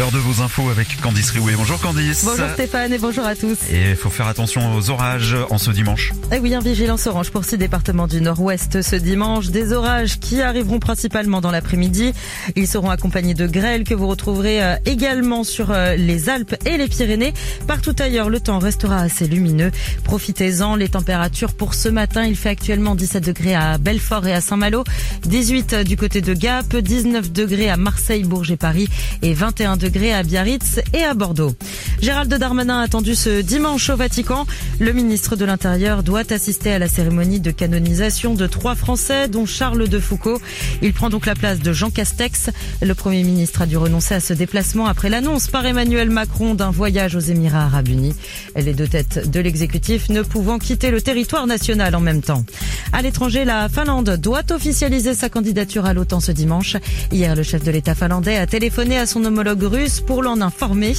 L'heure de vos infos avec Candice Riouet. Bonjour Candice. Bonjour Stéphane et bonjour à tous. Et il faut faire attention aux orages en ce dimanche. Et oui, un vigilance orange pour six départements du nord-ouest ce dimanche. Des orages qui arriveront principalement dans l'après-midi. Ils seront accompagnés de grêles que vous retrouverez euh, également sur euh, les Alpes et les Pyrénées. Partout ailleurs, le temps restera assez lumineux. Profitez-en. Les températures pour ce matin, il fait actuellement 17 degrés à Belfort et à Saint-Malo, 18 du côté de Gap, 19 degrés à Marseille, Bourges et Paris et 21 degrés à Biarritz et à Bordeaux. Gérald Darmanin attendu ce dimanche au Vatican. Le ministre de l'Intérieur doit assister à la cérémonie de canonisation de trois Français, dont Charles de Foucault. Il prend donc la place de Jean Castex. Le Premier ministre a dû renoncer à ce déplacement après l'annonce par Emmanuel Macron d'un voyage aux Émirats arabes unis. Les deux têtes de l'exécutif ne pouvant quitter le territoire national en même temps. À l'étranger, la Finlande doit officialiser sa candidature à l'OTAN ce dimanche. Hier, le chef de l'État finlandais a téléphoné à son homologue russe pour l'en informer.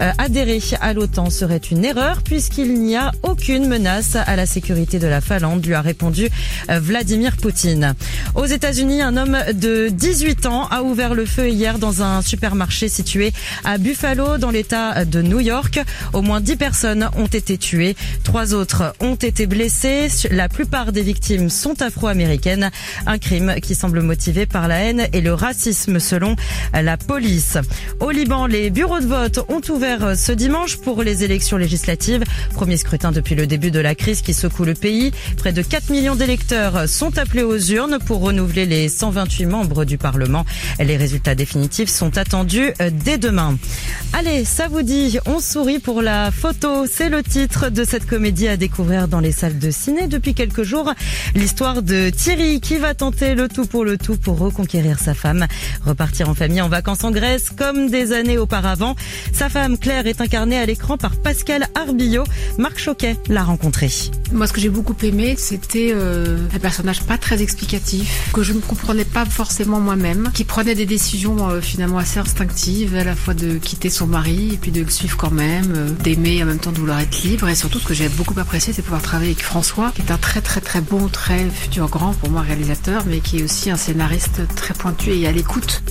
Euh, adhérer à l'OTAN serait une erreur puisqu'il n'y a aucune menace à la sécurité de la Finlande, lui a répondu euh, Vladimir Poutine. Aux États-Unis, un homme de 18 ans a ouvert le feu hier dans un supermarché situé à Buffalo, dans l'État de New York. Au moins 10 personnes ont été tuées. Trois autres ont été blessées. La plupart des victimes sont afro-américaines. Un crime qui semble motivé par la haine et le racisme selon la police. Liban, les bureaux de vote ont ouvert ce dimanche pour les élections législatives. Premier scrutin depuis le début de la crise qui secoue le pays. Près de 4 millions d'électeurs sont appelés aux urnes pour renouveler les 128 membres du Parlement. Les résultats définitifs sont attendus dès demain. Allez, ça vous dit, on sourit pour la photo. C'est le titre de cette comédie à découvrir dans les salles de ciné depuis quelques jours. L'histoire de Thierry qui va tenter le tout pour le tout pour reconquérir sa femme. Repartir en famille en vacances en Grèce comme des années auparavant. Sa femme Claire est incarnée à l'écran par Pascal Arbillot. Marc Choquet l'a rencontré. Moi, ce que j'ai beaucoup aimé, c'était euh, un personnage pas très explicatif, que je ne comprenais pas forcément moi-même, qui prenait des décisions euh, finalement assez instinctives, à la fois de quitter son mari et puis de le suivre quand même, euh, d'aimer en même temps de vouloir être libre. Et surtout, ce que j'ai beaucoup apprécié, c'est pouvoir travailler avec François, qui est un très très très bon, très futur grand pour moi réalisateur, mais qui est aussi un scénariste très pointu et à l'écoute.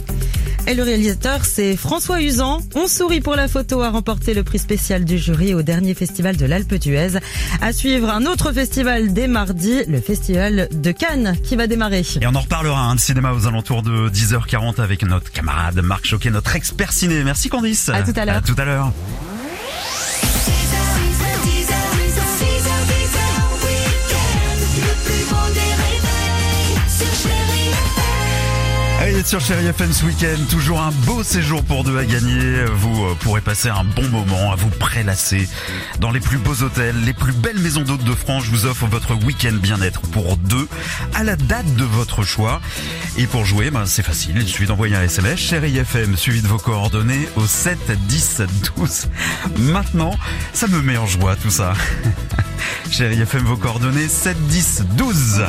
Et le réalisateur, c'est François Usan. On sourit pour la photo à remporter le prix spécial du jury au dernier festival de l'Alpe d'Huez. À suivre un autre festival dès mardi, le festival de Cannes qui va démarrer. Et on en reparlera hein, de cinéma aux alentours de 10h40 avec notre camarade Marc Choquet, notre expert ciné. Merci Candice. À tout à l'heure. À tout à l'heure. Allez, sur Chéri FM ce week-end, toujours un beau séjour pour deux à gagner. Vous euh, pourrez passer un bon moment à vous prélasser dans les plus beaux hôtels, les plus belles maisons d'hôtes de France. Je vous offre votre week-end bien-être pour deux à la date de votre choix. Et pour jouer, ben, c'est facile. Il suffit d'envoyer un SMS Chéri FM suivi de vos coordonnées au 7 10 12. Maintenant, ça me met en joie tout ça. Chéri FM, vos coordonnées 7 10 12.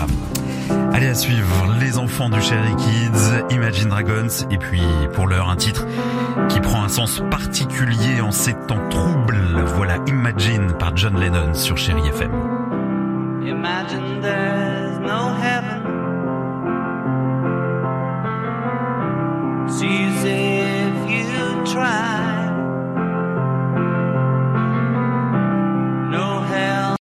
Allez à suivre les enfants du Cherry Kids, Imagine Dragons et puis pour l'heure un titre qui prend un sens particulier en ces temps troubles. Voilà Imagine par John Lennon sur Chéri FM. Imagine there's no heaven.